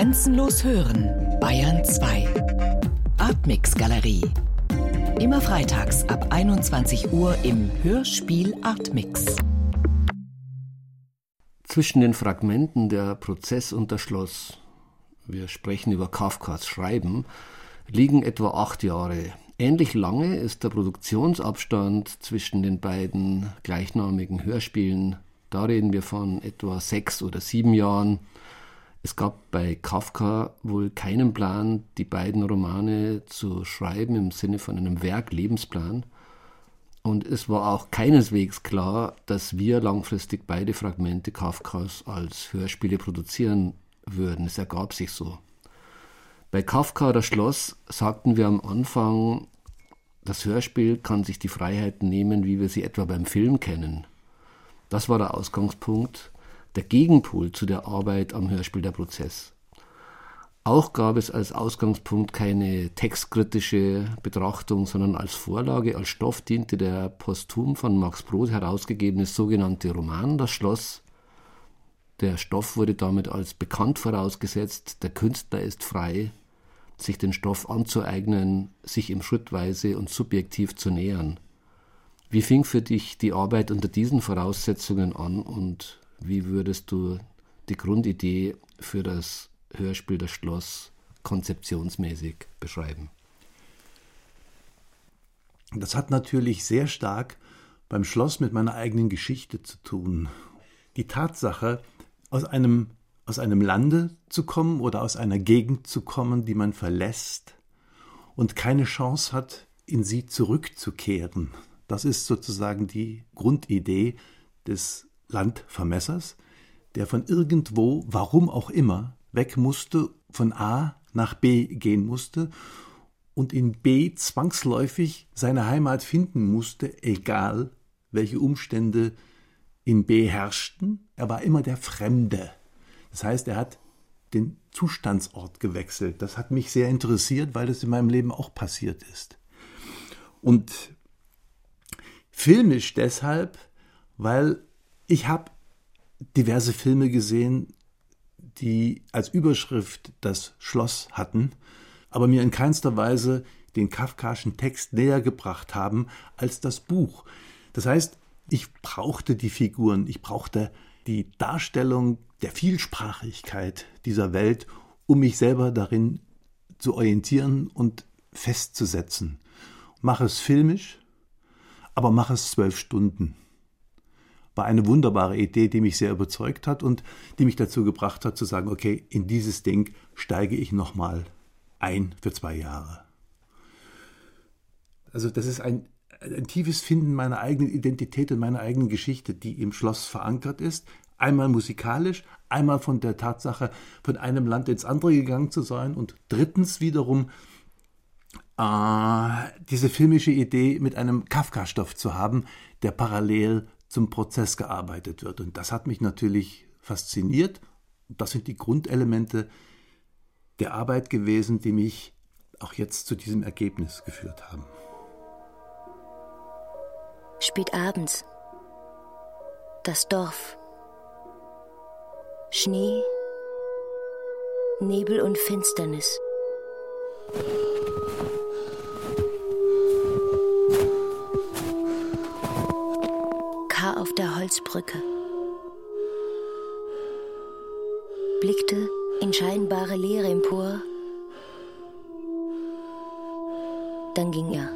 Grenzenlos hören, Bayern 2. Artmix Galerie. Immer freitags ab 21 Uhr im Hörspiel Artmix. Zwischen den Fragmenten der Prozess und das Schloss, wir sprechen über Kafkas Schreiben, liegen etwa acht Jahre. Ähnlich lange ist der Produktionsabstand zwischen den beiden gleichnamigen Hörspielen. Da reden wir von etwa sechs oder sieben Jahren. Es gab bei Kafka wohl keinen Plan, die beiden Romane zu schreiben im Sinne von einem Werk-Lebensplan. Und es war auch keineswegs klar, dass wir langfristig beide Fragmente Kafkas als Hörspiele produzieren würden. Es ergab sich so. Bei Kafka das Schloss sagten wir am Anfang, das Hörspiel kann sich die Freiheiten nehmen, wie wir sie etwa beim Film kennen. Das war der Ausgangspunkt der Gegenpol zu der Arbeit am Hörspiel der Prozess. Auch gab es als Ausgangspunkt keine textkritische Betrachtung, sondern als Vorlage, als Stoff diente der posthum von Max Brod herausgegebene sogenannte Roman Das Schloss. Der Stoff wurde damit als bekannt vorausgesetzt, der Künstler ist frei, sich den Stoff anzueignen, sich ihm schrittweise und subjektiv zu nähern. Wie fing für dich die Arbeit unter diesen Voraussetzungen an und wie würdest du die Grundidee für das Hörspiel Das Schloss konzeptionsmäßig beschreiben? Das hat natürlich sehr stark beim Schloss mit meiner eigenen Geschichte zu tun. Die Tatsache, aus einem, aus einem Lande zu kommen oder aus einer Gegend zu kommen, die man verlässt und keine Chance hat, in sie zurückzukehren. Das ist sozusagen die Grundidee des Landvermessers, der von irgendwo, warum auch immer, weg musste, von A nach B gehen musste und in B zwangsläufig seine Heimat finden musste, egal welche Umstände in B herrschten. Er war immer der Fremde. Das heißt, er hat den Zustandsort gewechselt. Das hat mich sehr interessiert, weil das in meinem Leben auch passiert ist. Und filmisch deshalb, weil ich habe diverse Filme gesehen, die als Überschrift das Schloss hatten, aber mir in keinster Weise den kafkaschen Text näher gebracht haben als das Buch. Das heißt, ich brauchte die Figuren, ich brauchte die Darstellung der Vielsprachigkeit dieser Welt, um mich selber darin zu orientieren und festzusetzen. Mach es filmisch, aber mach es zwölf Stunden war eine wunderbare Idee, die mich sehr überzeugt hat und die mich dazu gebracht hat zu sagen, okay, in dieses Ding steige ich nochmal ein für zwei Jahre. Also das ist ein, ein tiefes Finden meiner eigenen Identität und meiner eigenen Geschichte, die im Schloss verankert ist. Einmal musikalisch, einmal von der Tatsache, von einem Land ins andere gegangen zu sein und drittens wiederum äh, diese filmische Idee mit einem Kafka-Stoff zu haben, der parallel zum Prozess gearbeitet wird. Und das hat mich natürlich fasziniert. Das sind die Grundelemente der Arbeit gewesen, die mich auch jetzt zu diesem Ergebnis geführt haben. Spät abends. Das Dorf. Schnee, Nebel und Finsternis. Holzbrücke. Blickte in scheinbare Leere empor. Dann ging er.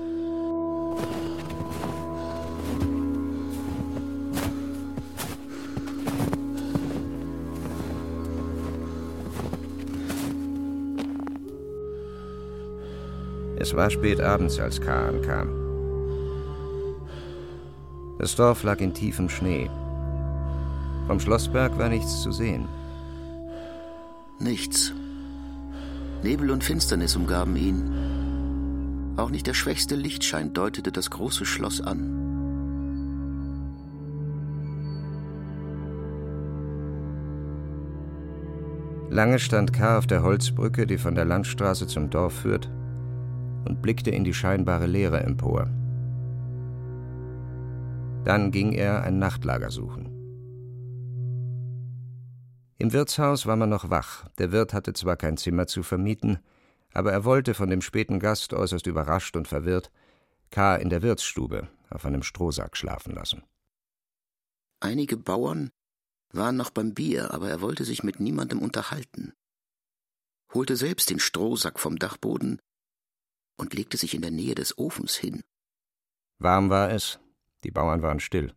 Es war spät abends, als K ankam. Das Dorf lag in tiefem Schnee. Vom Schlossberg war nichts zu sehen. Nichts. Nebel und Finsternis umgaben ihn. Auch nicht der schwächste Lichtschein deutete das große Schloss an. Lange stand K. auf der Holzbrücke, die von der Landstraße zum Dorf führt, und blickte in die scheinbare Leere empor. Dann ging er ein Nachtlager suchen. Im Wirtshaus war man noch wach. Der Wirt hatte zwar kein Zimmer zu vermieten, aber er wollte von dem späten Gast äußerst überrascht und verwirrt K. in der Wirtsstube auf einem Strohsack schlafen lassen. Einige Bauern waren noch beim Bier, aber er wollte sich mit niemandem unterhalten, holte selbst den Strohsack vom Dachboden und legte sich in der Nähe des Ofens hin. Warm war es, die Bauern waren still.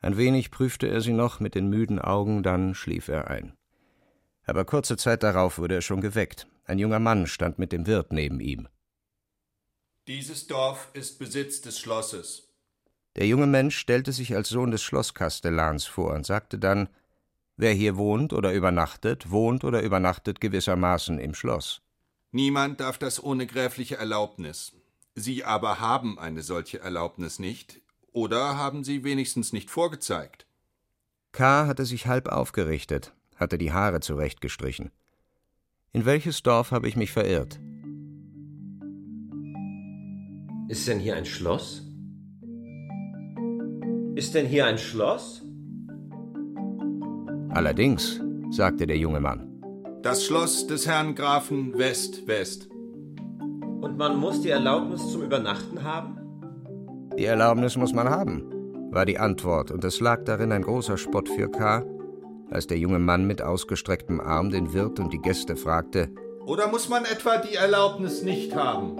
Ein wenig prüfte er sie noch mit den müden Augen, dann schlief er ein. Aber kurze Zeit darauf wurde er schon geweckt. Ein junger Mann stand mit dem Wirt neben ihm. Dieses Dorf ist Besitz des Schlosses. Der junge Mensch stellte sich als Sohn des Schlosskastellans vor und sagte dann Wer hier wohnt oder übernachtet, wohnt oder übernachtet gewissermaßen im Schloss. Niemand darf das ohne gräfliche Erlaubnis. Sie aber haben eine solche Erlaubnis nicht, oder haben sie wenigstens nicht vorgezeigt? K. hatte sich halb aufgerichtet, hatte die Haare zurechtgestrichen. In welches Dorf habe ich mich verirrt? Ist denn hier ein Schloss? Ist denn hier ein Schloss? Allerdings, sagte der junge Mann. Das Schloss des Herrn Grafen West West. Und man muss die Erlaubnis zum Übernachten haben? Die Erlaubnis muss man haben, war die Antwort, und es lag darin ein großer Spott für K., als der junge Mann mit ausgestrecktem Arm den Wirt und die Gäste fragte: Oder muss man etwa die Erlaubnis nicht haben?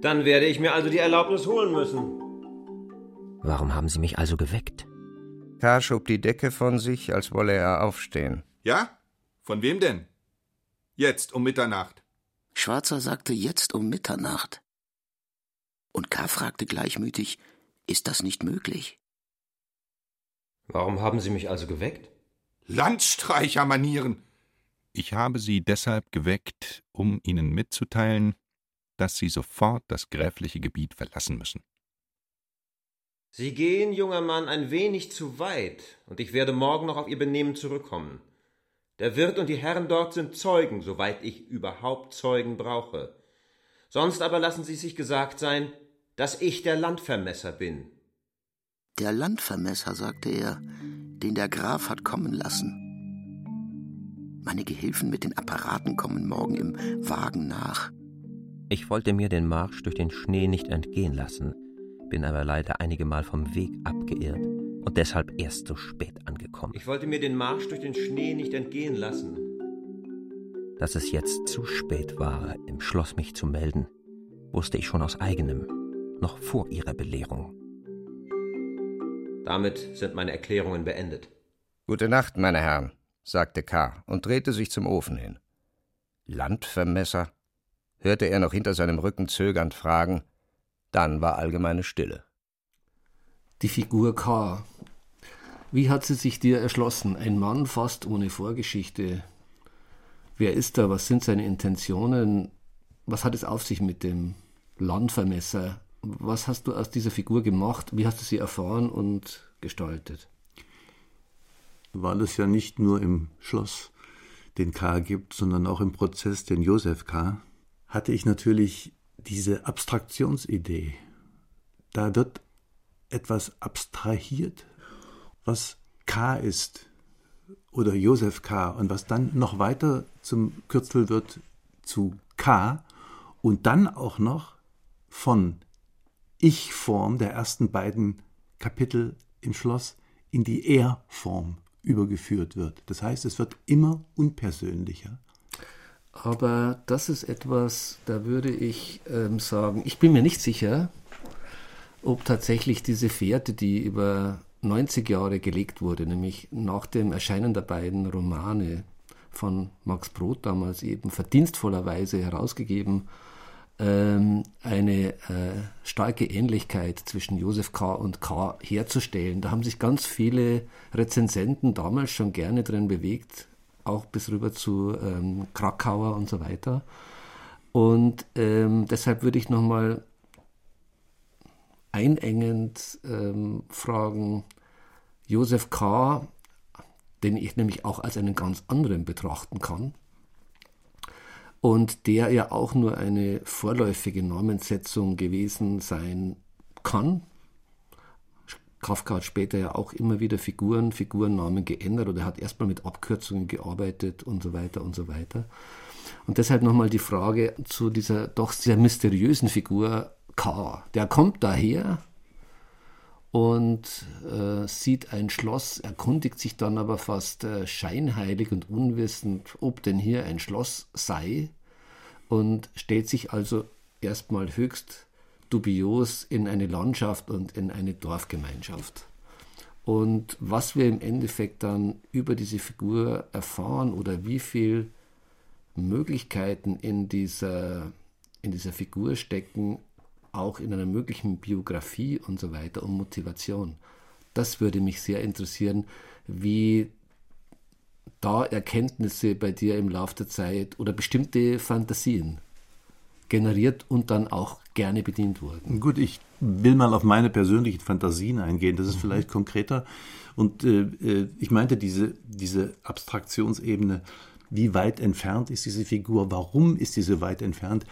Dann werde ich mir also die Erlaubnis holen müssen. Warum haben Sie mich also geweckt? K. schob die Decke von sich, als wolle er aufstehen. Ja? Von wem denn? Jetzt um Mitternacht. Schwarzer sagte jetzt um Mitternacht. Und K. fragte gleichmütig, ist das nicht möglich? Warum haben Sie mich also geweckt? Landstreichermanieren! Ich habe Sie deshalb geweckt, um Ihnen mitzuteilen, dass Sie sofort das gräfliche Gebiet verlassen müssen. Sie gehen, junger Mann, ein wenig zu weit, und ich werde morgen noch auf Ihr Benehmen zurückkommen. Der Wirt und die Herren dort sind Zeugen, soweit ich überhaupt Zeugen brauche. Sonst aber lassen Sie sich gesagt sein, dass ich der Landvermesser bin. Der Landvermesser, sagte er, den der Graf hat kommen lassen. Meine Gehilfen mit den Apparaten kommen morgen im Wagen nach. Ich wollte mir den Marsch durch den Schnee nicht entgehen lassen, bin aber leider einige Mal vom Weg abgeirrt und deshalb erst so spät angekommen. Ich wollte mir den Marsch durch den Schnee nicht entgehen lassen. Dass es jetzt zu spät war, im Schloss mich zu melden, wusste ich schon aus eigenem, noch vor ihrer Belehrung. Damit sind meine Erklärungen beendet. Gute Nacht, meine Herren, sagte K. und drehte sich zum Ofen hin. Landvermesser? hörte er noch hinter seinem Rücken zögernd fragen. Dann war allgemeine Stille. Die Figur K. Wie hat sie sich dir erschlossen? Ein Mann fast ohne Vorgeschichte. Wer ist er? Was sind seine Intentionen? Was hat es auf sich mit dem Landvermesser? Was hast du aus dieser Figur gemacht? Wie hast du sie erfahren und gestaltet? Weil es ja nicht nur im Schloss den K gibt, sondern auch im Prozess den Josef K., hatte ich natürlich diese Abstraktionsidee. Da wird etwas abstrahiert, was K ist oder Josef K. und was dann noch weiter zum Kürzel wird zu K und dann auch noch von Ich-Form der ersten beiden Kapitel im Schloss in die Er-Form übergeführt wird. Das heißt, es wird immer unpersönlicher. Aber das ist etwas, da würde ich ähm, sagen, ich bin mir nicht sicher, ob tatsächlich diese Fährte, die über 90 Jahre gelegt wurde, nämlich nach dem Erscheinen der beiden Romane von Max Brod damals eben verdienstvollerweise herausgegeben, ähm, eine äh, starke Ähnlichkeit zwischen Josef K. und K. herzustellen. Da haben sich ganz viele Rezensenten damals schon gerne drin bewegt, auch bis rüber zu ähm, Krakauer und so weiter. Und ähm, deshalb würde ich nochmal einengend ähm, fragen, Josef K., den ich nämlich auch als einen ganz anderen betrachten kann, und der ja auch nur eine vorläufige Namenssetzung gewesen sein kann, Kafka hat später ja auch immer wieder Figuren, Figurennamen geändert oder hat erstmal mit Abkürzungen gearbeitet und so weiter und so weiter. Und deshalb nochmal die Frage zu dieser doch sehr mysteriösen Figur K. Der kommt daher und äh, sieht ein Schloss, erkundigt sich dann aber fast äh, scheinheilig und unwissend, ob denn hier ein Schloss sei und stellt sich also erstmal höchst dubios in eine Landschaft und in eine Dorfgemeinschaft. Und was wir im Endeffekt dann über diese Figur erfahren oder wie viel Möglichkeiten in dieser, in dieser Figur stecken, auch in einer möglichen Biografie und so weiter und Motivation. Das würde mich sehr interessieren, wie da Erkenntnisse bei dir im Laufe der Zeit oder bestimmte Fantasien generiert und dann auch gerne bedient wurden. Gut, ich will mal auf meine persönlichen Fantasien eingehen. Das ist mhm. vielleicht konkreter. Und äh, äh, ich meinte diese, diese Abstraktionsebene, wie weit entfernt ist diese Figur, warum ist diese weit entfernt,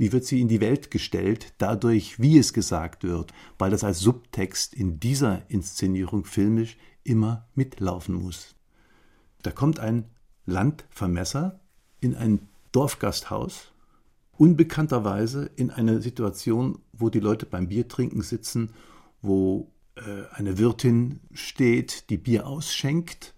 wie wird sie in die Welt gestellt, dadurch, wie es gesagt wird, weil das als Subtext in dieser Inszenierung filmisch immer mitlaufen muss. Da kommt ein Landvermesser in ein Dorfgasthaus unbekannterweise in einer Situation, wo die Leute beim Biertrinken sitzen, wo äh, eine Wirtin steht, die Bier ausschenkt,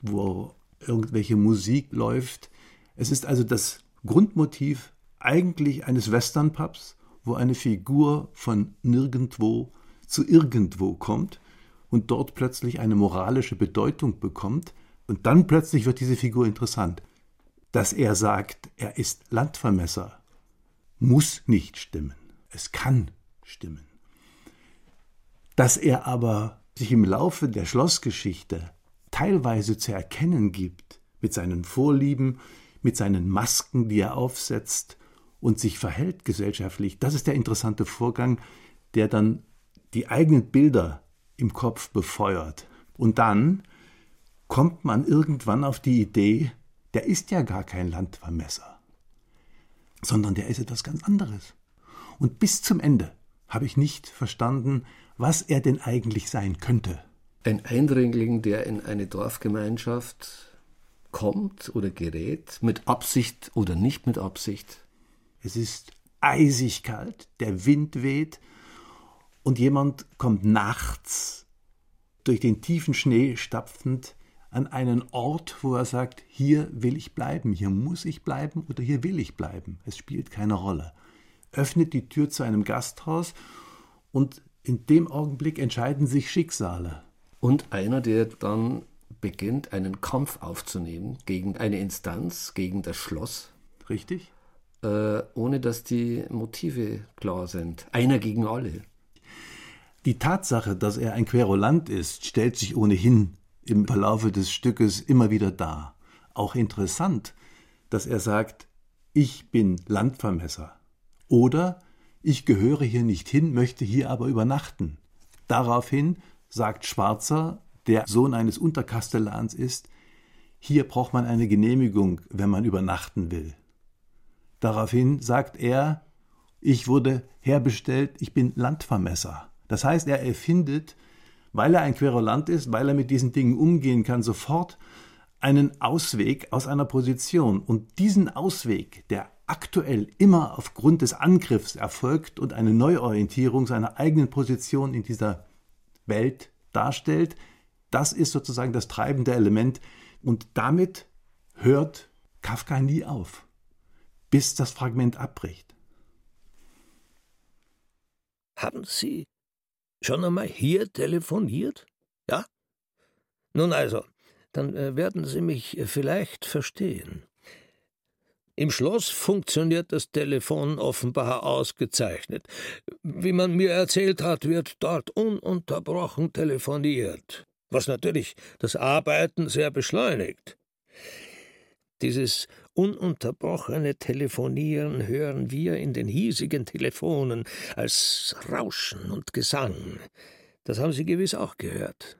wo irgendwelche Musik läuft. Es ist also das Grundmotiv eigentlich eines Westernpubs, wo eine Figur von nirgendwo zu irgendwo kommt und dort plötzlich eine moralische Bedeutung bekommt und dann plötzlich wird diese Figur interessant dass er sagt, er ist Landvermesser, muss nicht stimmen. Es kann stimmen. Dass er aber sich im Laufe der Schlossgeschichte teilweise zu erkennen gibt, mit seinen Vorlieben, mit seinen Masken, die er aufsetzt und sich verhält gesellschaftlich, das ist der interessante Vorgang, der dann die eigenen Bilder im Kopf befeuert. Und dann kommt man irgendwann auf die Idee, der ist ja gar kein Landvermesser, sondern der ist etwas ganz anderes. Und bis zum Ende habe ich nicht verstanden, was er denn eigentlich sein könnte. Ein Eindringling, der in eine Dorfgemeinschaft kommt oder gerät, mit Absicht oder nicht mit Absicht. Es ist eisig kalt, der Wind weht und jemand kommt nachts durch den tiefen Schnee stapfend an einen Ort, wo er sagt, hier will ich bleiben, hier muss ich bleiben oder hier will ich bleiben. Es spielt keine Rolle. Öffnet die Tür zu einem Gasthaus und in dem Augenblick entscheiden sich Schicksale. Und einer, der dann beginnt, einen Kampf aufzunehmen gegen eine Instanz, gegen das Schloss. Richtig. Äh, ohne dass die Motive klar sind. Einer gegen alle. Die Tatsache, dass er ein Querulant ist, stellt sich ohnehin im Verlaufe des Stückes immer wieder dar. Auch interessant, dass er sagt, ich bin Landvermesser oder ich gehöre hier nicht hin, möchte hier aber übernachten. Daraufhin sagt Schwarzer, der Sohn eines Unterkastellans ist, hier braucht man eine Genehmigung, wenn man übernachten will. Daraufhin sagt er, ich wurde herbestellt, ich bin Landvermesser. Das heißt, er erfindet weil er ein Querulant ist, weil er mit diesen Dingen umgehen kann, sofort einen Ausweg aus einer Position. Und diesen Ausweg, der aktuell immer aufgrund des Angriffs erfolgt und eine Neuorientierung seiner eigenen Position in dieser Welt darstellt, das ist sozusagen das treibende Element. Und damit hört Kafka nie auf, bis das Fragment abbricht. Haben Sie schon einmal hier telefoniert? Ja? Nun also, dann äh, werden Sie mich äh, vielleicht verstehen. Im Schloss funktioniert das Telefon offenbar ausgezeichnet. Wie man mir erzählt hat, wird dort ununterbrochen telefoniert, was natürlich das Arbeiten sehr beschleunigt. Dieses ununterbrochene Telefonieren hören wir in den hiesigen Telefonen als Rauschen und Gesang. Das haben Sie gewiss auch gehört.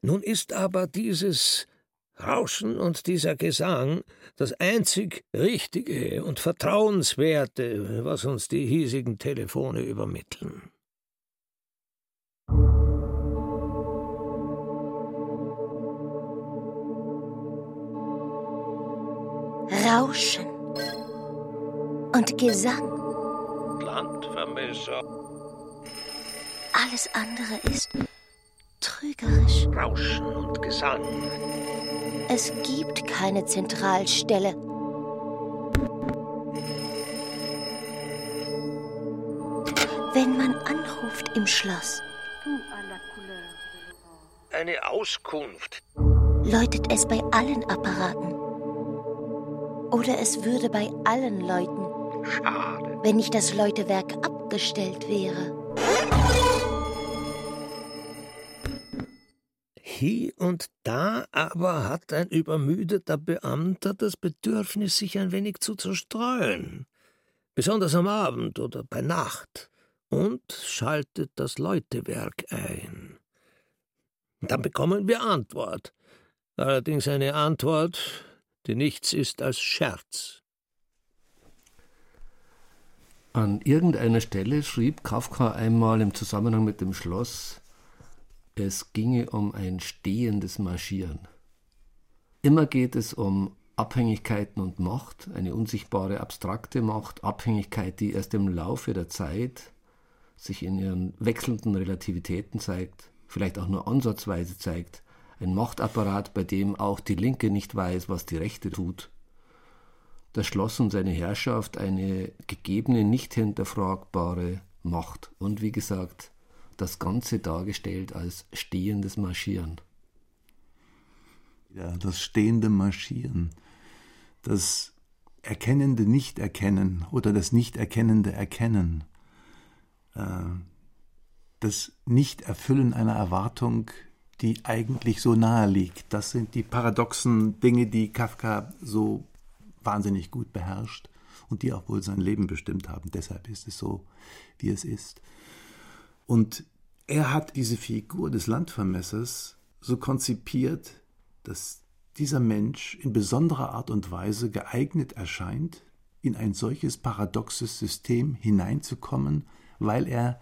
Nun ist aber dieses Rauschen und dieser Gesang das einzig Richtige und Vertrauenswerte, was uns die hiesigen Telefone übermitteln. Rauschen und Gesang. Landvermesser. Alles andere ist trügerisch. Rauschen und Gesang. Es gibt keine Zentralstelle. Wenn man anruft im Schloss, Eine Auskunft. läutet es bei allen Apparaten. Oder es würde bei allen läuten, Schade. wenn nicht das Läutewerk abgestellt wäre. Hier und da aber hat ein übermüdeter Beamter das Bedürfnis, sich ein wenig zu zerstreuen, besonders am Abend oder bei Nacht, und schaltet das Läutewerk ein. Dann bekommen wir Antwort, allerdings eine Antwort, die nichts ist als Scherz. An irgendeiner Stelle schrieb Kafka einmal im Zusammenhang mit dem Schloss, es ginge um ein stehendes Marschieren. Immer geht es um Abhängigkeiten und Macht, eine unsichtbare, abstrakte Macht, Abhängigkeit, die erst im Laufe der Zeit sich in ihren wechselnden Relativitäten zeigt, vielleicht auch nur ansatzweise zeigt, ein Machtapparat, bei dem auch die Linke nicht weiß, was die Rechte tut. Das Schloss und seine Herrschaft eine gegebene, nicht hinterfragbare Macht und wie gesagt, das Ganze dargestellt als stehendes Marschieren. Ja, das stehende Marschieren, das erkennende Nicht-Erkennen oder das nicht-erkennende Erkennen, äh, das Nicht-Erfüllen einer Erwartung, die eigentlich so nahe liegt. Das sind die paradoxen Dinge, die Kafka so wahnsinnig gut beherrscht und die auch wohl sein Leben bestimmt haben. Deshalb ist es so, wie es ist. Und er hat diese Figur des Landvermessers so konzipiert, dass dieser Mensch in besonderer Art und Weise geeignet erscheint, in ein solches paradoxes System hineinzukommen, weil er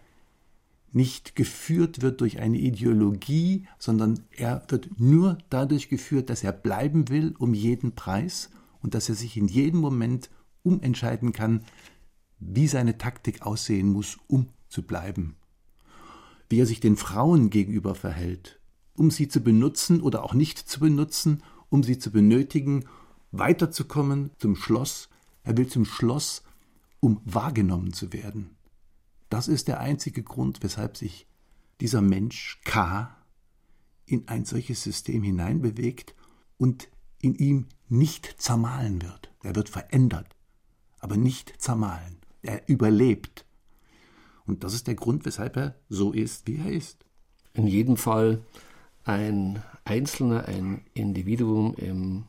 nicht geführt wird durch eine Ideologie, sondern er wird nur dadurch geführt, dass er bleiben will um jeden Preis und dass er sich in jedem Moment umentscheiden kann, wie seine Taktik aussehen muss, um zu bleiben. Wie er sich den Frauen gegenüber verhält, um sie zu benutzen oder auch nicht zu benutzen, um sie zu benötigen, weiterzukommen zum Schloss. Er will zum Schloss, um wahrgenommen zu werden. Das ist der einzige Grund, weshalb sich dieser Mensch K in ein solches System hineinbewegt und in ihm nicht zermahlen wird. Er wird verändert, aber nicht zermahlen. Er überlebt. Und das ist der Grund, weshalb er so ist, wie er ist. In jedem Fall ein Einzelner, ein Individuum im,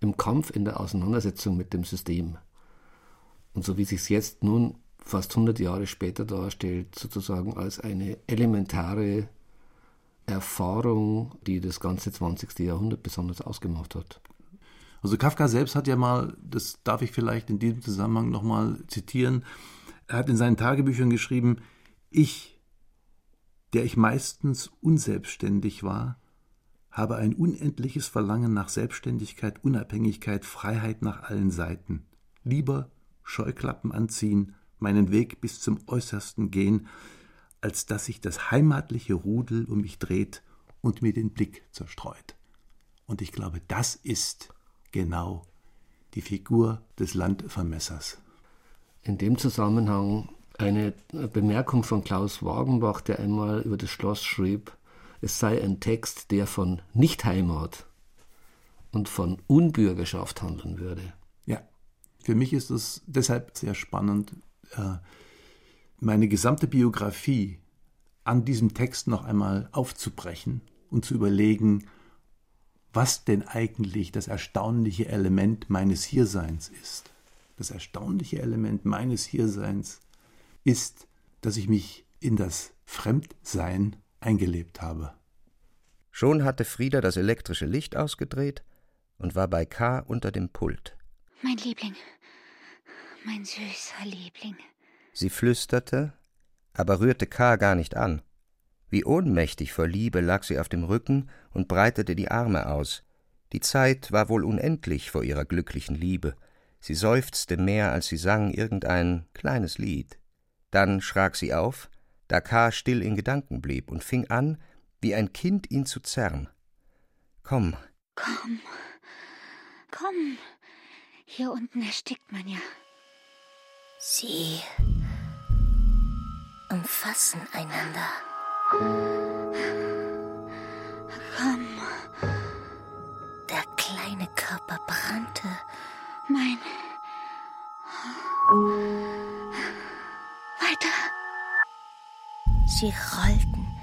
im Kampf, in der Auseinandersetzung mit dem System. Und so wie sich es jetzt nun fast 100 Jahre später darstellt, sozusagen als eine elementare Erfahrung, die das ganze 20. Jahrhundert besonders ausgemacht hat. Also Kafka selbst hat ja mal, das darf ich vielleicht in diesem Zusammenhang nochmal zitieren, er hat in seinen Tagebüchern geschrieben, ich, der ich meistens unselbstständig war, habe ein unendliches Verlangen nach Selbstständigkeit, Unabhängigkeit, Freiheit nach allen Seiten. Lieber Scheuklappen anziehen, meinen Weg bis zum Äußersten gehen, als dass sich das heimatliche Rudel um mich dreht und mir den Blick zerstreut. Und ich glaube, das ist genau die Figur des Landvermessers. In dem Zusammenhang eine Bemerkung von Klaus Wagenbach, der einmal über das Schloss schrieb, es sei ein Text, der von Nichtheimat und von Unbürgerschaft handeln würde. Ja, für mich ist es deshalb sehr spannend, meine gesamte Biografie an diesem Text noch einmal aufzubrechen und zu überlegen, was denn eigentlich das erstaunliche Element meines Hierseins ist. Das erstaunliche Element meines Hierseins ist, dass ich mich in das Fremdsein eingelebt habe. Schon hatte Frieda das elektrische Licht ausgedreht und war bei K. unter dem Pult. Mein Liebling, mein süßer Liebling. Sie flüsterte, aber rührte K. gar nicht an. Wie ohnmächtig vor Liebe lag sie auf dem Rücken und breitete die Arme aus. Die Zeit war wohl unendlich vor ihrer glücklichen Liebe. Sie seufzte mehr, als sie sang irgendein kleines Lied. Dann schrak sie auf, da K. still in Gedanken blieb und fing an, wie ein Kind ihn zu zerren. Komm. Komm. Komm. Hier unten erstickt man ja. Sie umfassen einander. Komm. Der kleine Körper brannte. Mein. Weiter. Sie rollten,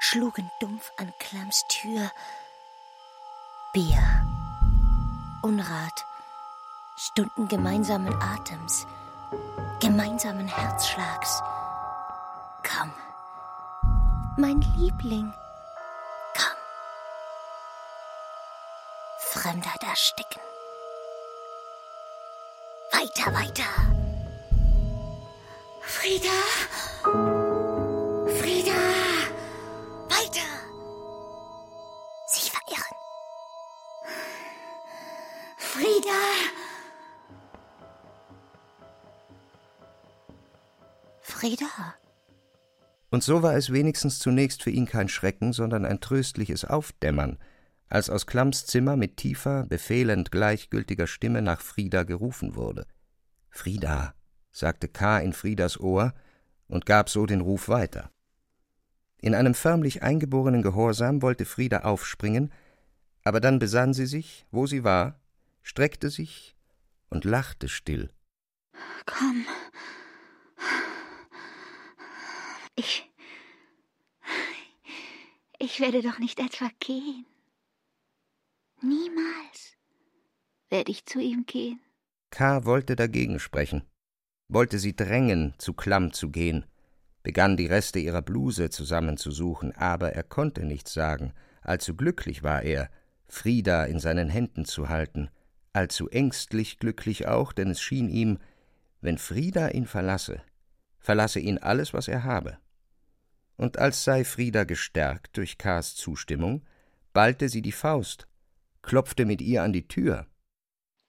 schlugen dumpf an Klamms Tür. Bier. Unrat. Stunden gemeinsamen Atems, gemeinsamen Herzschlags. Komm, mein Liebling, komm. Fremdheit ersticken. Weiter, weiter. Frieda! Frieda! Weiter! Sich verirren. Frieda! Frieda! Und so war es wenigstens zunächst für ihn kein Schrecken, sondern ein tröstliches Aufdämmern, als aus Klamms Zimmer mit tiefer, befehlend gleichgültiger Stimme nach Frieda gerufen wurde. Frieda, sagte K. in Friedas Ohr und gab so den Ruf weiter. In einem förmlich eingeborenen Gehorsam wollte Frieda aufspringen, aber dann besann sie sich, wo sie war, streckte sich und lachte still. Komm. Ich. Ich werde doch nicht etwa gehen. Niemals werde ich zu ihm gehen. K. wollte dagegen sprechen, wollte sie drängen, zu Klamm zu gehen, begann die Reste ihrer Bluse zusammenzusuchen, aber er konnte nichts sagen, allzu glücklich war er, Frieda in seinen Händen zu halten, allzu ängstlich glücklich auch, denn es schien ihm, wenn Frieda ihn verlasse, verlasse ihn alles, was er habe. Und als sei Frieda gestärkt durch K.s Zustimmung, ballte sie die Faust, klopfte mit ihr an die Tür.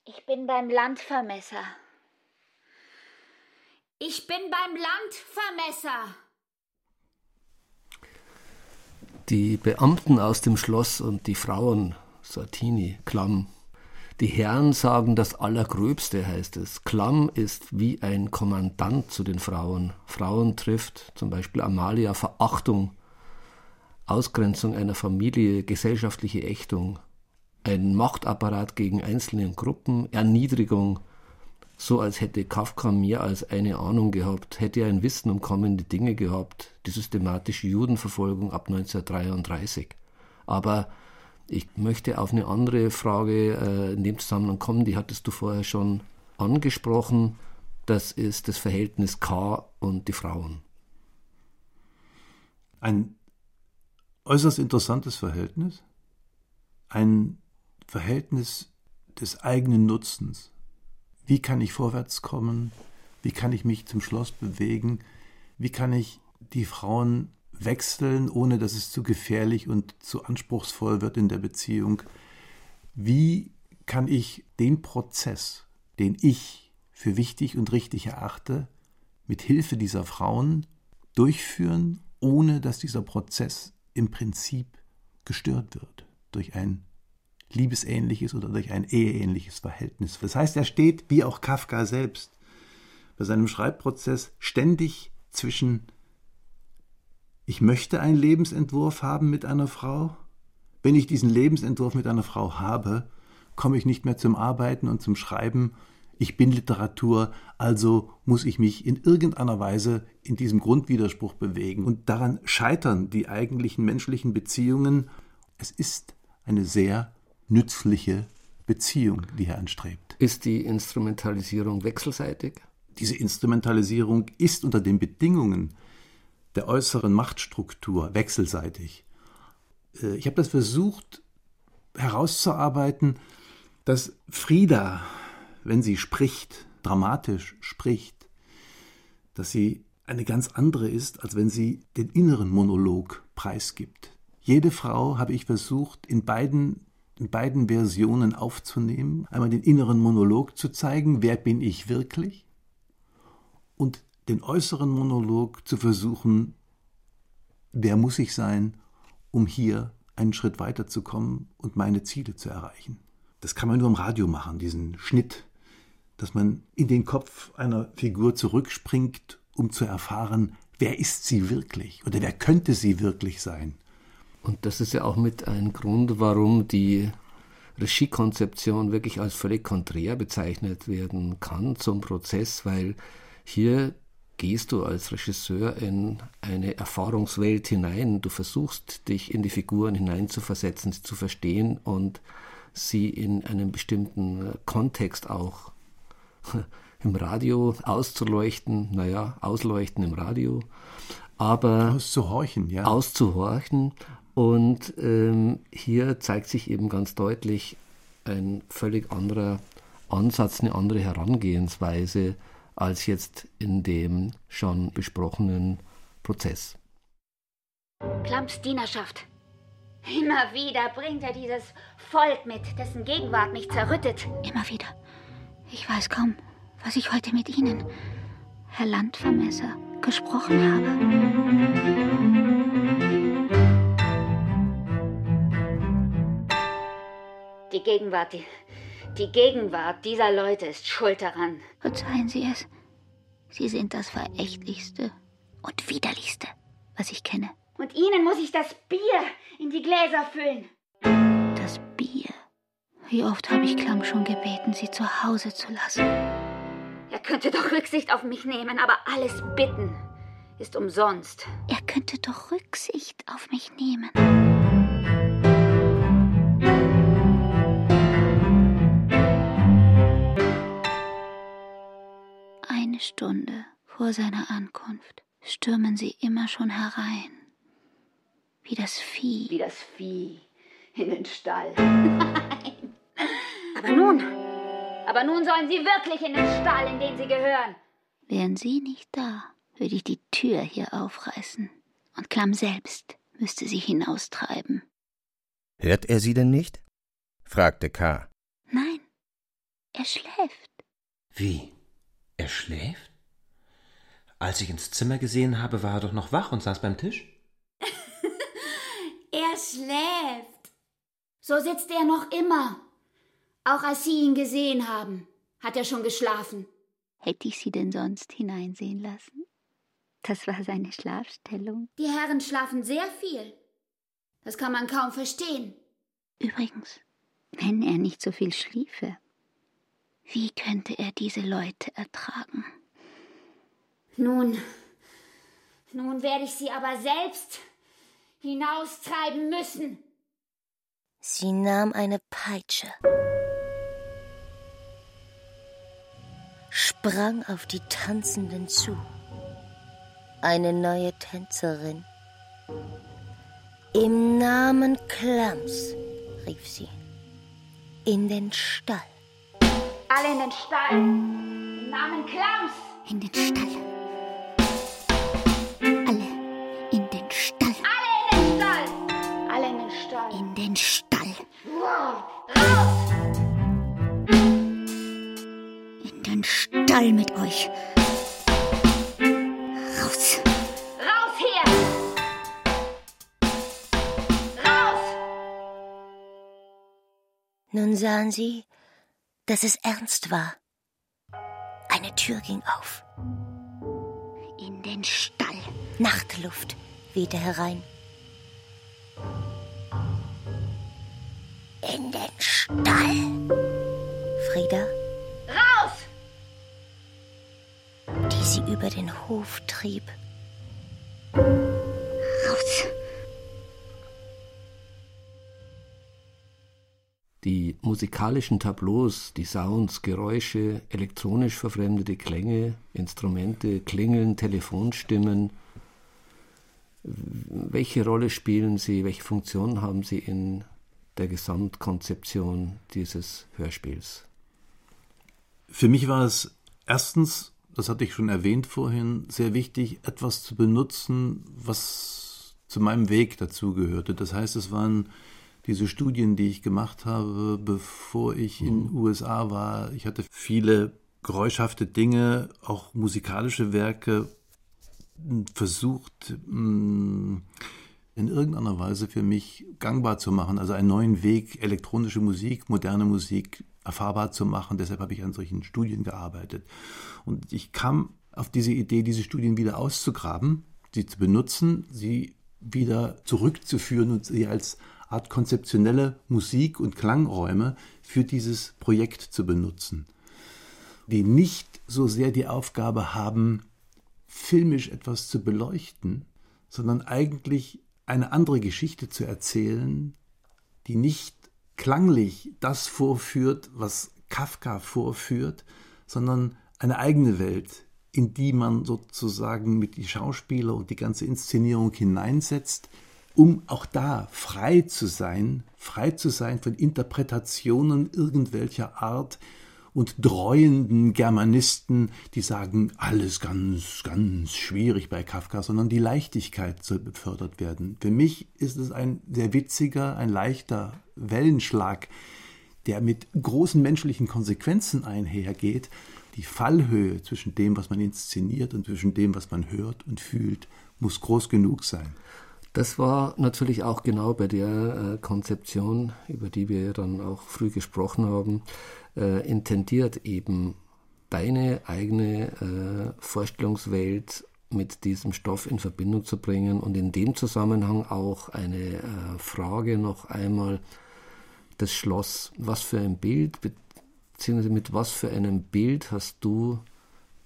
Ich bin beim Landvermesser. Ich bin beim Landvermesser. Die Beamten aus dem Schloss und die Frauen, Sartini, Klamm, die Herren sagen das Allergröbste, heißt es. Klamm ist wie ein Kommandant zu den Frauen. Frauen trifft zum Beispiel Amalia Verachtung, Ausgrenzung einer Familie, gesellschaftliche Ächtung, ein Machtapparat gegen einzelne Gruppen, Erniedrigung, so als hätte Kafka mehr als eine Ahnung gehabt, hätte er ein Wissen um kommende Dinge gehabt, die systematische Judenverfolgung ab 1933. Aber ich möchte auf eine andere Frage äh, in dem Zusammenhang kommen, die hattest du vorher schon angesprochen. Das ist das Verhältnis K und die Frauen. Ein äußerst interessantes Verhältnis. Ein Verhältnis des eigenen Nutzens. Wie kann ich vorwärts kommen? Wie kann ich mich zum Schloss bewegen? Wie kann ich die Frauen wechseln, ohne dass es zu gefährlich und zu anspruchsvoll wird in der Beziehung? Wie kann ich den Prozess, den ich für wichtig und richtig erachte, mit Hilfe dieser Frauen durchführen, ohne dass dieser Prozess im Prinzip gestört wird durch ein liebesähnliches oder durch ein eheähnliches Verhältnis. Das heißt, er steht, wie auch Kafka selbst, bei seinem Schreibprozess ständig zwischen ich möchte einen Lebensentwurf haben mit einer Frau. Wenn ich diesen Lebensentwurf mit einer Frau habe, komme ich nicht mehr zum Arbeiten und zum Schreiben. Ich bin Literatur, also muss ich mich in irgendeiner Weise in diesem Grundwiderspruch bewegen. Und daran scheitern die eigentlichen menschlichen Beziehungen. Es ist eine sehr nützliche Beziehung, die er anstrebt. Ist die Instrumentalisierung wechselseitig? Diese Instrumentalisierung ist unter den Bedingungen der äußeren Machtstruktur wechselseitig. Äh, ich habe das versucht herauszuarbeiten, dass Frieda, wenn sie spricht, dramatisch spricht, dass sie eine ganz andere ist, als wenn sie den inneren Monolog preisgibt. Jede Frau habe ich versucht, in beiden in beiden Versionen aufzunehmen, einmal den inneren Monolog zu zeigen, wer bin ich wirklich, und den äußeren Monolog zu versuchen, wer muss ich sein, um hier einen Schritt weiterzukommen und meine Ziele zu erreichen. Das kann man nur im Radio machen, diesen Schnitt, dass man in den Kopf einer Figur zurückspringt, um zu erfahren, wer ist sie wirklich oder wer könnte sie wirklich sein. Und das ist ja auch mit ein Grund, warum die Regiekonzeption wirklich als völlig konträr bezeichnet werden kann zum Prozess, weil hier gehst du als Regisseur in eine Erfahrungswelt hinein. Du versuchst, dich in die Figuren hineinzuversetzen, sie zu verstehen und sie in einem bestimmten Kontext auch im Radio auszuleuchten, naja, ausleuchten im Radio, aber auszuhorchen, ja. Auszuhorchen. Und ähm, hier zeigt sich eben ganz deutlich ein völlig anderer Ansatz, eine andere Herangehensweise als jetzt in dem schon besprochenen Prozess. Klamps Dienerschaft. Immer wieder bringt er dieses Volk mit, dessen Gegenwart mich zerrüttet. Immer wieder. Ich weiß kaum, was ich heute mit Ihnen, Herr Landvermesser, gesprochen habe. Die Gegenwart, die, die Gegenwart dieser Leute ist schuld daran. Verzeihen Sie es. Sie sind das Verächtlichste und Widerlichste, was ich kenne. Und Ihnen muss ich das Bier in die Gläser füllen. Das Bier. Wie oft habe ich Klamm schon gebeten, sie zu Hause zu lassen. Er könnte doch Rücksicht auf mich nehmen, aber alles bitten ist umsonst. Er könnte doch Rücksicht auf mich nehmen. Stunde vor seiner Ankunft stürmen sie immer schon herein. Wie das Vieh. Wie das Vieh in den Stall. Nein. Aber nun, aber nun sollen sie wirklich in den Stall, in den sie gehören. Wären sie nicht da, würde ich die Tür hier aufreißen. Und Klamm selbst müsste sie hinaustreiben. Hört er sie denn nicht? fragte K. Nein, er schläft. Wie? Er schläft? Als ich ins Zimmer gesehen habe, war er doch noch wach und saß beim Tisch. er schläft. So sitzt er noch immer. Auch als Sie ihn gesehen haben, hat er schon geschlafen. Hätte ich Sie denn sonst hineinsehen lassen? Das war seine Schlafstellung. Die Herren schlafen sehr viel. Das kann man kaum verstehen. Übrigens, wenn er nicht so viel schliefe, wie könnte er diese Leute ertragen? Nun, nun werde ich sie aber selbst hinaustreiben müssen. Sie nahm eine Peitsche, sprang auf die Tanzenden zu. Eine neue Tänzerin. Im Namen Klams, rief sie, in den Stall. Alle in den Stall. Im Namen Klams. In den Stall. Alle in den Stall. Alle in den Stall. Alle in den Stall. In den Stall. Raus! In den Stall mit euch. Raus. Raus hier! Raus! Nun sahen sie, dass es ernst war. Eine Tür ging auf. In den Stall. Nachtluft wehte herein. In den Stall. Frieda, Raus! die sie über den Hof trieb. Musikalischen Tableaus, die Sounds, Geräusche, elektronisch verfremdete Klänge, Instrumente, Klingeln, Telefonstimmen. Welche Rolle spielen sie, welche Funktion haben sie in der Gesamtkonzeption dieses Hörspiels? Für mich war es erstens, das hatte ich schon erwähnt vorhin, sehr wichtig, etwas zu benutzen, was zu meinem Weg dazugehörte. Das heißt, es waren diese Studien, die ich gemacht habe, bevor ich in den USA war. Ich hatte viele geräuschhafte Dinge, auch musikalische Werke versucht, in irgendeiner Weise für mich gangbar zu machen, also einen neuen Weg, elektronische Musik, moderne Musik erfahrbar zu machen. Deshalb habe ich an solchen Studien gearbeitet. Und ich kam auf diese Idee, diese Studien wieder auszugraben, sie zu benutzen, sie wieder zurückzuführen und sie als Art konzeptionelle Musik- und Klangräume für dieses Projekt zu benutzen, die nicht so sehr die Aufgabe haben, filmisch etwas zu beleuchten, sondern eigentlich eine andere Geschichte zu erzählen, die nicht klanglich das vorführt, was Kafka vorführt, sondern eine eigene Welt, in die man sozusagen mit die Schauspieler und die ganze Inszenierung hineinsetzt, um auch da frei zu sein, frei zu sein von Interpretationen irgendwelcher Art und dreuenden Germanisten, die sagen, alles ganz, ganz schwierig bei Kafka, sondern die Leichtigkeit soll befördert werden. Für mich ist es ein sehr witziger, ein leichter Wellenschlag, der mit großen menschlichen Konsequenzen einhergeht. Die Fallhöhe zwischen dem, was man inszeniert und zwischen dem, was man hört und fühlt, muss groß genug sein. Das war natürlich auch genau bei der äh, Konzeption, über die wir dann auch früh gesprochen haben, äh, intendiert eben deine eigene äh, Vorstellungswelt mit diesem Stoff in Verbindung zu bringen und in dem Zusammenhang auch eine Frage noch einmal das Schloss. Was für ein Bild, beziehungsweise mit was für einem Bild hast du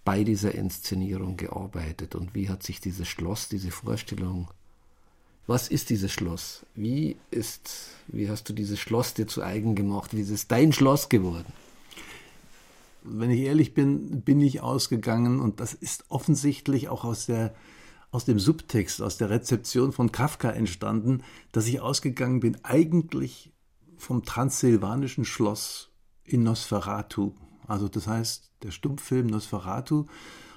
bei dieser Inszenierung gearbeitet und wie hat sich dieses Schloss, diese Vorstellung was ist dieses Schloss? Wie ist, wie hast du dieses Schloss dir zu eigen gemacht? Wie ist es dein Schloss geworden? Wenn ich ehrlich bin, bin ich ausgegangen und das ist offensichtlich auch aus der aus dem Subtext, aus der Rezeption von Kafka entstanden, dass ich ausgegangen bin eigentlich vom transsilvanischen Schloss in Nosferatu. Also das heißt, der Stummfilm Nosferatu,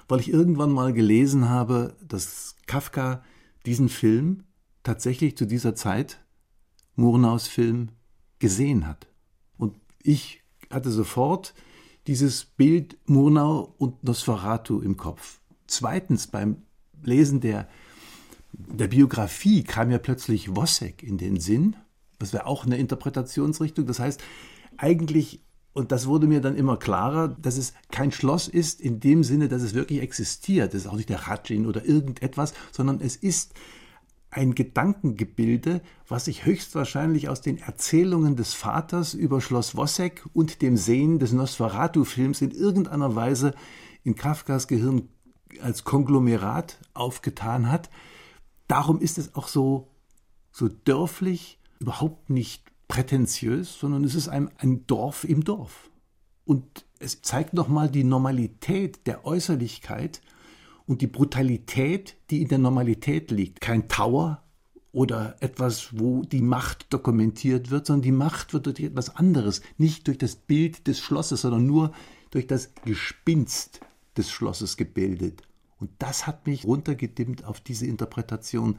weil ich irgendwann mal gelesen habe, dass Kafka diesen Film tatsächlich zu dieser Zeit Murnaus Film gesehen hat. Und ich hatte sofort dieses Bild Murnau und Nosferatu im Kopf. Zweitens, beim Lesen der, der Biografie kam ja plötzlich Wossek in den Sinn. Das wäre auch eine Interpretationsrichtung. Das heißt, eigentlich, und das wurde mir dann immer klarer, dass es kein Schloss ist in dem Sinne, dass es wirklich existiert. Das ist auch nicht der Ratschin oder irgendetwas, sondern es ist ein Gedankengebilde, was sich höchstwahrscheinlich aus den Erzählungen des Vaters über Schloss Wossek und dem Sehen des Nosferatu-Films in irgendeiner Weise in Kafkas Gehirn als Konglomerat aufgetan hat. Darum ist es auch so, so dörflich, überhaupt nicht prätentiös, sondern es ist ein, ein Dorf im Dorf. Und es zeigt nochmal die Normalität der Äußerlichkeit und die Brutalität, die in der Normalität liegt. Kein Tower oder etwas, wo die Macht dokumentiert wird, sondern die Macht wird durch etwas anderes, nicht durch das Bild des Schlosses, sondern nur durch das Gespinst des Schlosses gebildet. Und das hat mich runtergedimmt auf diese Interpretation,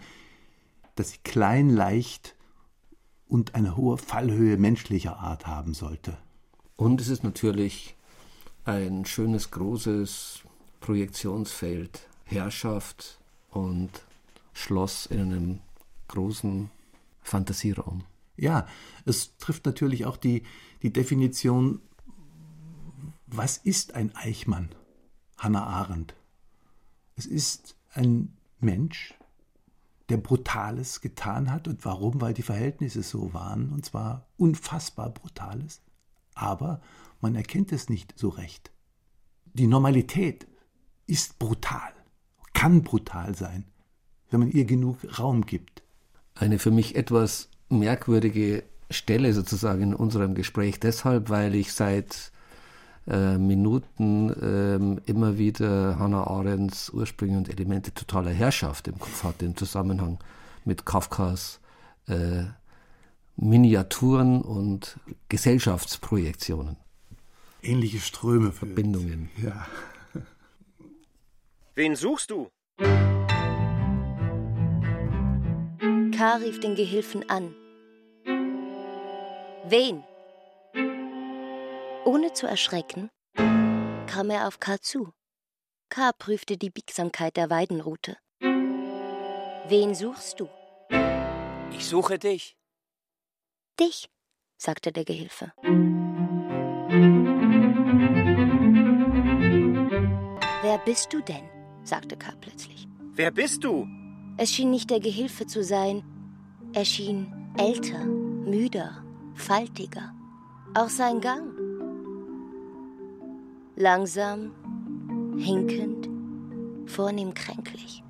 dass sie klein, leicht und eine hohe Fallhöhe menschlicher Art haben sollte. Und es ist natürlich ein schönes, großes Projektionsfeld Herrschaft und Schloss in einem großen Fantasieraum. Ja, es trifft natürlich auch die, die Definition, was ist ein Eichmann? Hannah Arendt. Es ist ein Mensch, der Brutales getan hat. Und warum? Weil die Verhältnisse so waren, und zwar unfassbar Brutales. Aber man erkennt es nicht so recht. Die Normalität ist brutal, kann brutal sein, wenn man ihr genug Raum gibt. Eine für mich etwas merkwürdige Stelle sozusagen in unserem Gespräch deshalb, weil ich seit äh, Minuten äh, immer wieder Hannah Arendts Ursprünge und Elemente totaler Herrschaft im Kopf hatte, im Zusammenhang mit Kafkas äh, Miniaturen und Gesellschaftsprojektionen. Ähnliche Ströme. Verbindungen. Ja. Wen suchst du? K. rief den Gehilfen an. Wen? Ohne zu erschrecken, kam er auf K. zu. K. prüfte die Biegsamkeit der Weidenrute. Wen suchst du? Ich suche dich. Dich, sagte der Gehilfe. Wer bist du denn? Sagte K. plötzlich. Wer bist du? Es schien nicht der Gehilfe zu sein. Er schien älter, müder, faltiger. Auch sein Gang. Langsam, hinkend, vornehm kränklich.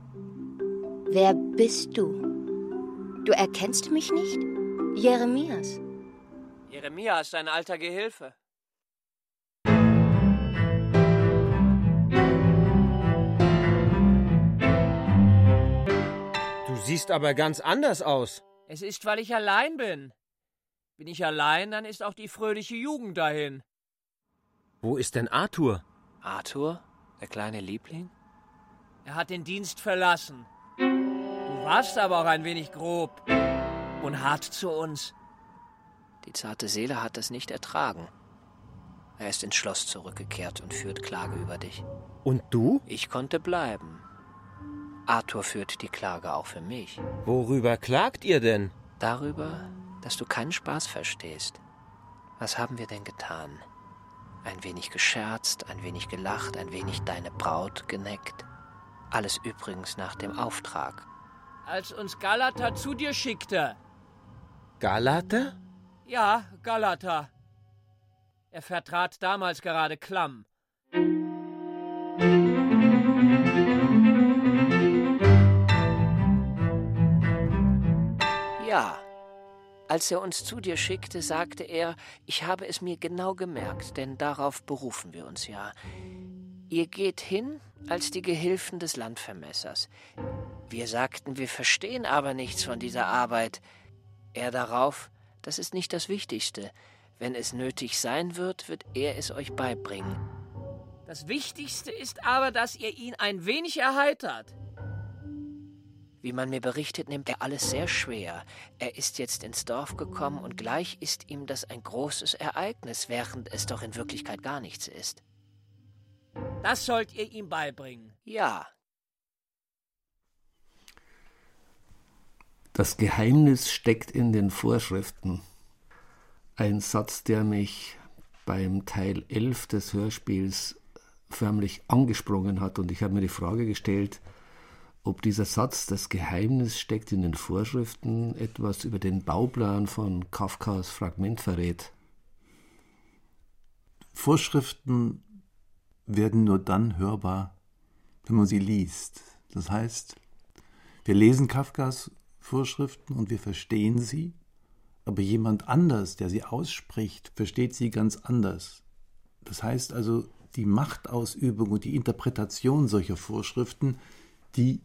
Wer bist du? Du erkennst mich nicht? Jeremias. Jeremias, ein alter Gehilfe. Siehst aber ganz anders aus. Es ist, weil ich allein bin. Bin ich allein, dann ist auch die fröhliche Jugend dahin. Wo ist denn Arthur? Arthur, der kleine Liebling? Er hat den Dienst verlassen. Du warst aber auch ein wenig grob und hart zu uns. Die zarte Seele hat das nicht ertragen. Er ist ins Schloss zurückgekehrt und führt Klage über dich. Und du? Ich konnte bleiben. Arthur führt die Klage auch für mich. Worüber klagt ihr denn? Darüber, dass du keinen Spaß verstehst. Was haben wir denn getan? Ein wenig gescherzt, ein wenig gelacht, ein wenig deine Braut geneckt. Alles übrigens nach dem Auftrag. Als uns Galata zu dir schickte. Galata? Ja, Galata. Er vertrat damals gerade Klamm. Ja. Als er uns zu dir schickte, sagte er, ich habe es mir genau gemerkt, denn darauf berufen wir uns ja. Ihr geht hin als die Gehilfen des Landvermessers. Wir sagten, wir verstehen aber nichts von dieser Arbeit. Er darauf, das ist nicht das Wichtigste. Wenn es nötig sein wird, wird er es euch beibringen. Das Wichtigste ist aber, dass ihr ihn ein wenig erheitert. Wie man mir berichtet, nimmt er alles sehr schwer. Er ist jetzt ins Dorf gekommen und gleich ist ihm das ein großes Ereignis, während es doch in Wirklichkeit gar nichts ist. Das sollt ihr ihm beibringen. Ja. Das Geheimnis steckt in den Vorschriften. Ein Satz, der mich beim Teil 11 des Hörspiels förmlich angesprungen hat und ich habe mir die Frage gestellt, ob dieser Satz, das Geheimnis steckt in den Vorschriften, etwas über den Bauplan von Kafkas Fragment verrät. Vorschriften werden nur dann hörbar, wenn man sie liest. Das heißt, wir lesen Kafkas Vorschriften und wir verstehen sie, aber jemand anders, der sie ausspricht, versteht sie ganz anders. Das heißt also, die Machtausübung und die Interpretation solcher Vorschriften, die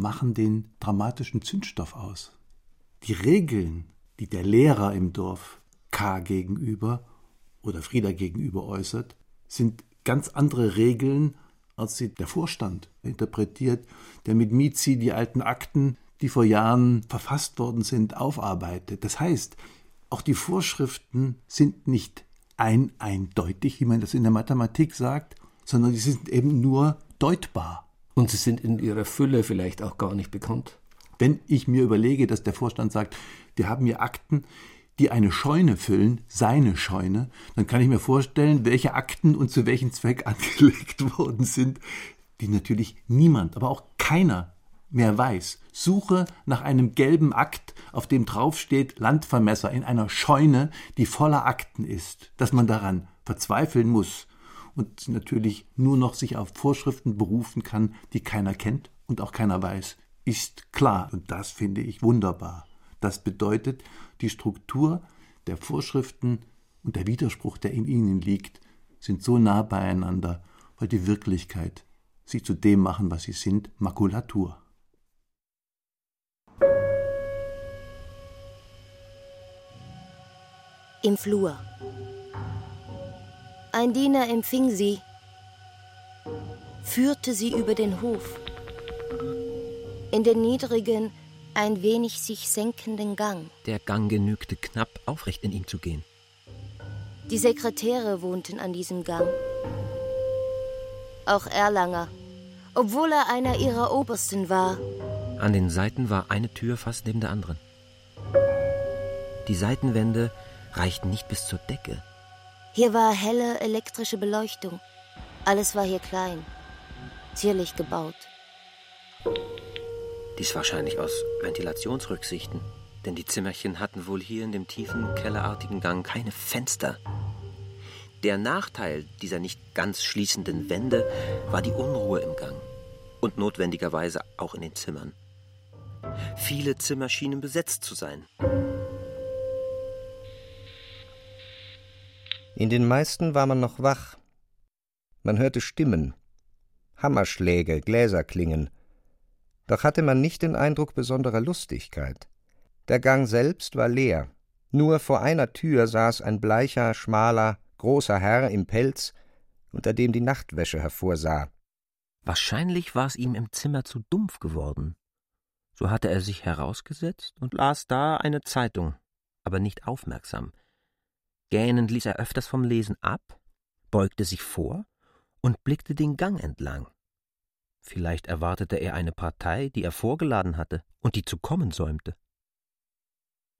machen den dramatischen Zündstoff aus. Die Regeln, die der Lehrer im Dorf K gegenüber oder Frieda gegenüber äußert, sind ganz andere Regeln, als sie der Vorstand interpretiert, der mit Mizi die alten Akten, die vor Jahren verfasst worden sind, aufarbeitet. Das heißt, auch die Vorschriften sind nicht ein eindeutig, wie man das in der Mathematik sagt, sondern sie sind eben nur deutbar. Und sie sind in ihrer Fülle vielleicht auch gar nicht bekannt. Wenn ich mir überlege, dass der Vorstand sagt, wir haben hier Akten, die eine Scheune füllen, seine Scheune, dann kann ich mir vorstellen, welche Akten und zu welchem Zweck angelegt worden sind, die natürlich niemand, aber auch keiner mehr weiß. Suche nach einem gelben Akt, auf dem draufsteht Landvermesser in einer Scheune, die voller Akten ist, dass man daran verzweifeln muss und natürlich nur noch sich auf Vorschriften berufen kann, die keiner kennt und auch keiner weiß, ist klar. Und das finde ich wunderbar. Das bedeutet, die Struktur der Vorschriften und der Widerspruch, der in ihnen liegt, sind so nah beieinander, weil die Wirklichkeit sie zu dem machen, was sie sind, Makulatur. Im Flur. Ein Diener empfing sie, führte sie über den Hof, in den niedrigen, ein wenig sich senkenden Gang. Der Gang genügte knapp, aufrecht in ihm zu gehen. Die Sekretäre wohnten an diesem Gang. Auch Erlanger, obwohl er einer ihrer Obersten war. An den Seiten war eine Tür fast neben der anderen. Die Seitenwände reichten nicht bis zur Decke. Hier war helle elektrische Beleuchtung. Alles war hier klein, zierlich gebaut. Dies wahrscheinlich aus Ventilationsrücksichten, denn die Zimmerchen hatten wohl hier in dem tiefen, kellerartigen Gang keine Fenster. Der Nachteil dieser nicht ganz schließenden Wände war die Unruhe im Gang und notwendigerweise auch in den Zimmern. Viele Zimmer schienen besetzt zu sein. In den meisten war man noch wach. Man hörte Stimmen, Hammerschläge, Gläser klingen. Doch hatte man nicht den Eindruck besonderer Lustigkeit. Der Gang selbst war leer. Nur vor einer Tür saß ein bleicher, schmaler, großer Herr im Pelz, unter dem die Nachtwäsche hervorsah. Wahrscheinlich war es ihm im Zimmer zu dumpf geworden. So hatte er sich herausgesetzt und las da eine Zeitung, aber nicht aufmerksam. Gähnend ließ er öfters vom Lesen ab, beugte sich vor und blickte den Gang entlang. Vielleicht erwartete er eine Partei, die er vorgeladen hatte und die zu kommen säumte.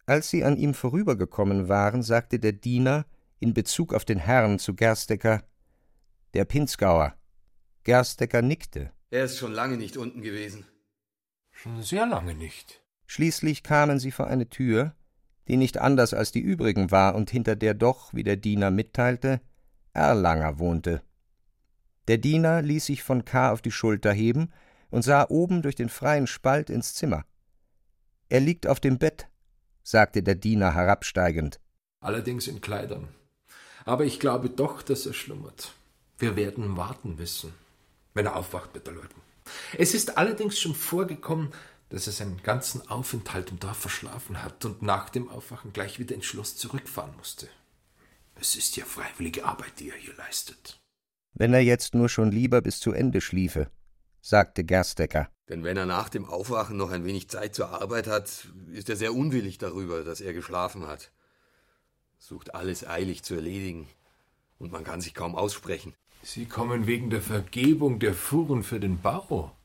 Als sie an ihm vorübergekommen waren, sagte der Diener in Bezug auf den Herrn zu Gerstecker Der Pinzgauer. Gerstecker nickte. Er ist schon lange nicht unten gewesen. Schon sehr lange nicht. Schließlich kamen sie vor eine Tür, die nicht anders als die übrigen war und hinter der doch, wie der Diener mitteilte, Erlanger wohnte. Der Diener ließ sich von K. auf die Schulter heben und sah oben durch den freien Spalt ins Zimmer. Er liegt auf dem Bett, sagte der Diener herabsteigend. Allerdings in Kleidern. Aber ich glaube doch, dass er schlummert. Wir werden warten müssen. Wenn er aufwacht, bitte läuten. Es ist allerdings schon vorgekommen, dass er seinen ganzen Aufenthalt im Dorf verschlafen hat und nach dem Aufwachen gleich wieder ins Schloss zurückfahren musste. Es ist ja freiwillige Arbeit, die er hier leistet. Wenn er jetzt nur schon lieber bis zu Ende schliefe, sagte Gerstecker. Denn wenn er nach dem Aufwachen noch ein wenig Zeit zur Arbeit hat, ist er sehr unwillig darüber, dass er geschlafen hat. Sucht alles eilig zu erledigen, und man kann sich kaum aussprechen. Sie kommen wegen der Vergebung der Fuhren für den Bau.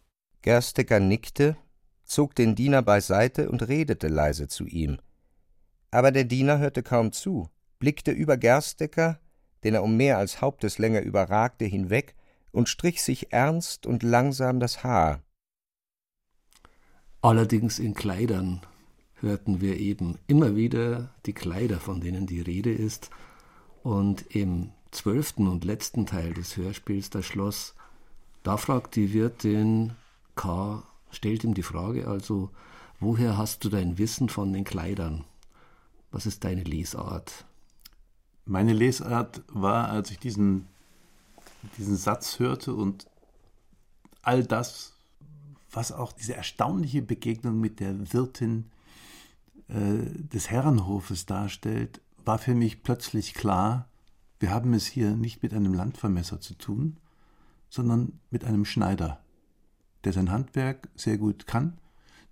Gerstecker nickte, zog den Diener beiseite und redete leise zu ihm. Aber der Diener hörte kaum zu, blickte über Gerstecker, den er um mehr als Haupteslänge überragte, hinweg und strich sich ernst und langsam das Haar. Allerdings in Kleidern hörten wir eben immer wieder die Kleider, von denen die Rede ist, und im zwölften und letzten Teil des Hörspiels Das Schloss, da fragt die Wirtin K., stellt ihm die Frage also, woher hast du dein Wissen von den Kleidern? Was ist deine Lesart? Meine Lesart war, als ich diesen, diesen Satz hörte und all das, was auch diese erstaunliche Begegnung mit der Wirtin äh, des Herrenhofes darstellt, war für mich plötzlich klar, wir haben es hier nicht mit einem Landvermesser zu tun, sondern mit einem Schneider, der sein Handwerk sehr gut kann,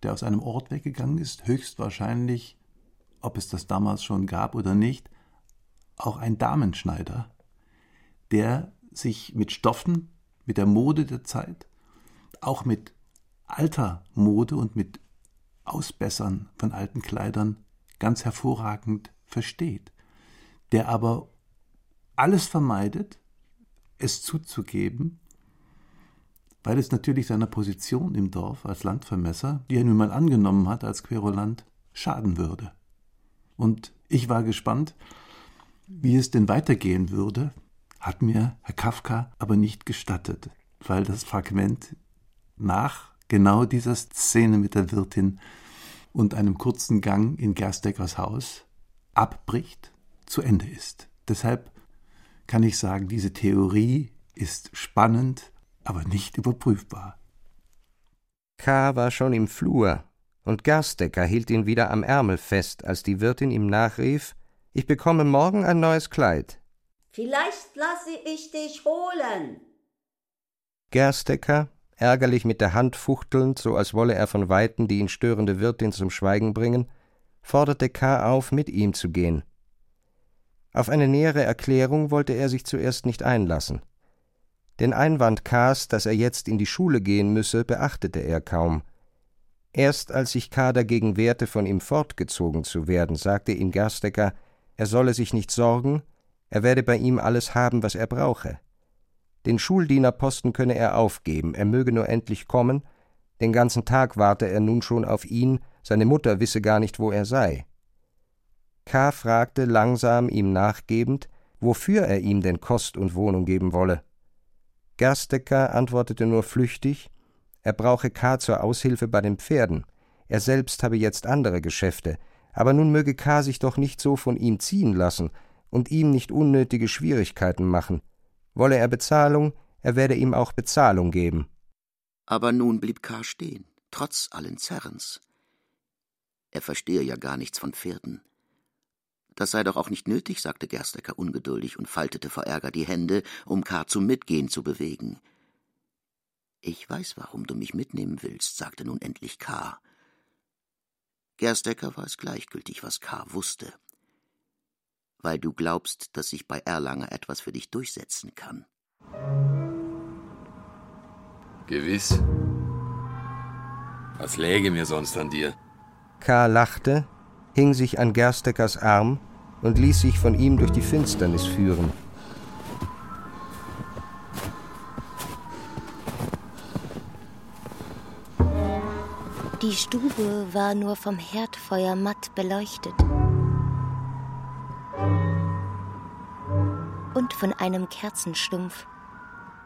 der aus einem Ort weggegangen ist, höchstwahrscheinlich, ob es das damals schon gab oder nicht, auch ein Damenschneider, der sich mit Stoffen, mit der Mode der Zeit, auch mit alter Mode und mit Ausbessern von alten Kleidern ganz hervorragend versteht, der aber alles vermeidet, es zuzugeben, weil es natürlich seiner Position im Dorf als Landvermesser, die er nun mal angenommen hat als Querulant, schaden würde. Und ich war gespannt, wie es denn weitergehen würde, hat mir Herr Kafka aber nicht gestattet, weil das Fragment nach genau dieser Szene mit der Wirtin und einem kurzen Gang in Gersteckers Haus abbricht, zu Ende ist. Deshalb kann ich sagen, diese Theorie ist spannend, aber nicht überprüfbar. K. war schon im Flur, und Gerstecker hielt ihn wieder am Ärmel fest, als die Wirtin ihm nachrief Ich bekomme morgen ein neues Kleid. Vielleicht lasse ich dich holen. Gerstecker, ärgerlich mit der Hand fuchtelnd, so als wolle er von weitem die ihn störende Wirtin zum Schweigen bringen, forderte K. auf, mit ihm zu gehen. Auf eine nähere Erklärung wollte er sich zuerst nicht einlassen. Den Einwand K.s, dass er jetzt in die Schule gehen müsse, beachtete er kaum. Erst als sich K. dagegen wehrte, von ihm fortgezogen zu werden, sagte ihm Gerstecker, er solle sich nicht sorgen, er werde bei ihm alles haben, was er brauche. Den Schuldienerposten könne er aufgeben, er möge nur endlich kommen, den ganzen Tag warte er nun schon auf ihn, seine Mutter wisse gar nicht, wo er sei. K. fragte langsam ihm nachgebend, wofür er ihm denn Kost und Wohnung geben wolle. Gerstecker antwortete nur flüchtig, er brauche K. zur Aushilfe bei den Pferden, er selbst habe jetzt andere Geschäfte, aber nun möge K. sich doch nicht so von ihm ziehen lassen und ihm nicht unnötige Schwierigkeiten machen. Wolle er Bezahlung, er werde ihm auch Bezahlung geben. Aber nun blieb K. stehen, trotz allen Zerrens. Er verstehe ja gar nichts von Pferden. Das sei doch auch nicht nötig, sagte Gerstecker ungeduldig und faltete vor Ärger die Hände, um K. zum Mitgehen zu bewegen. Ich weiß, warum du mich mitnehmen willst, sagte nun endlich K. Gerstecker war es gleichgültig, was K. wusste. Weil du glaubst, dass sich bei Erlanger etwas für dich durchsetzen kann. Gewiss. Was läge mir sonst an dir? K. lachte, hing sich an Gersteckers Arm und ließ sich von ihm durch die Finsternis führen. Die Stube war nur vom Herdfeuer matt beleuchtet. Und von einem Kerzenstumpf,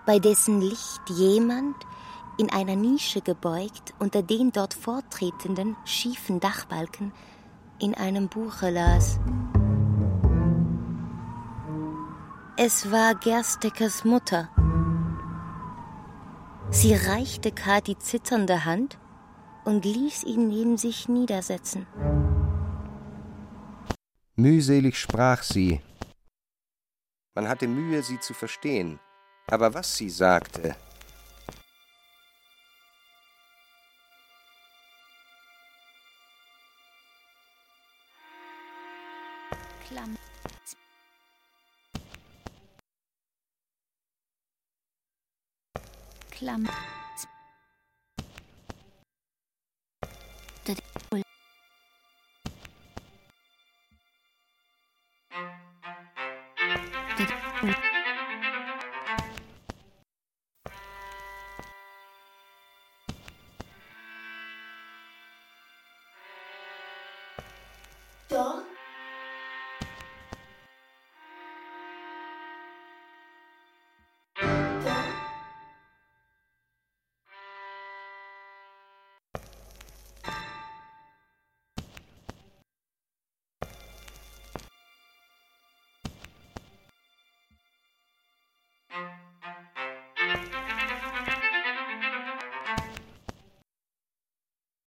bei dessen Licht jemand in einer Nische gebeugt unter den dort vortretenden schiefen Dachbalken in einem Buche las. Es war Gersteckers Mutter. Sie reichte K. die zitternde Hand und ließ ihn neben sich niedersetzen. Mühselig sprach sie. Man hatte Mühe, sie zu verstehen, aber was sie sagte, Klamm. Klamm.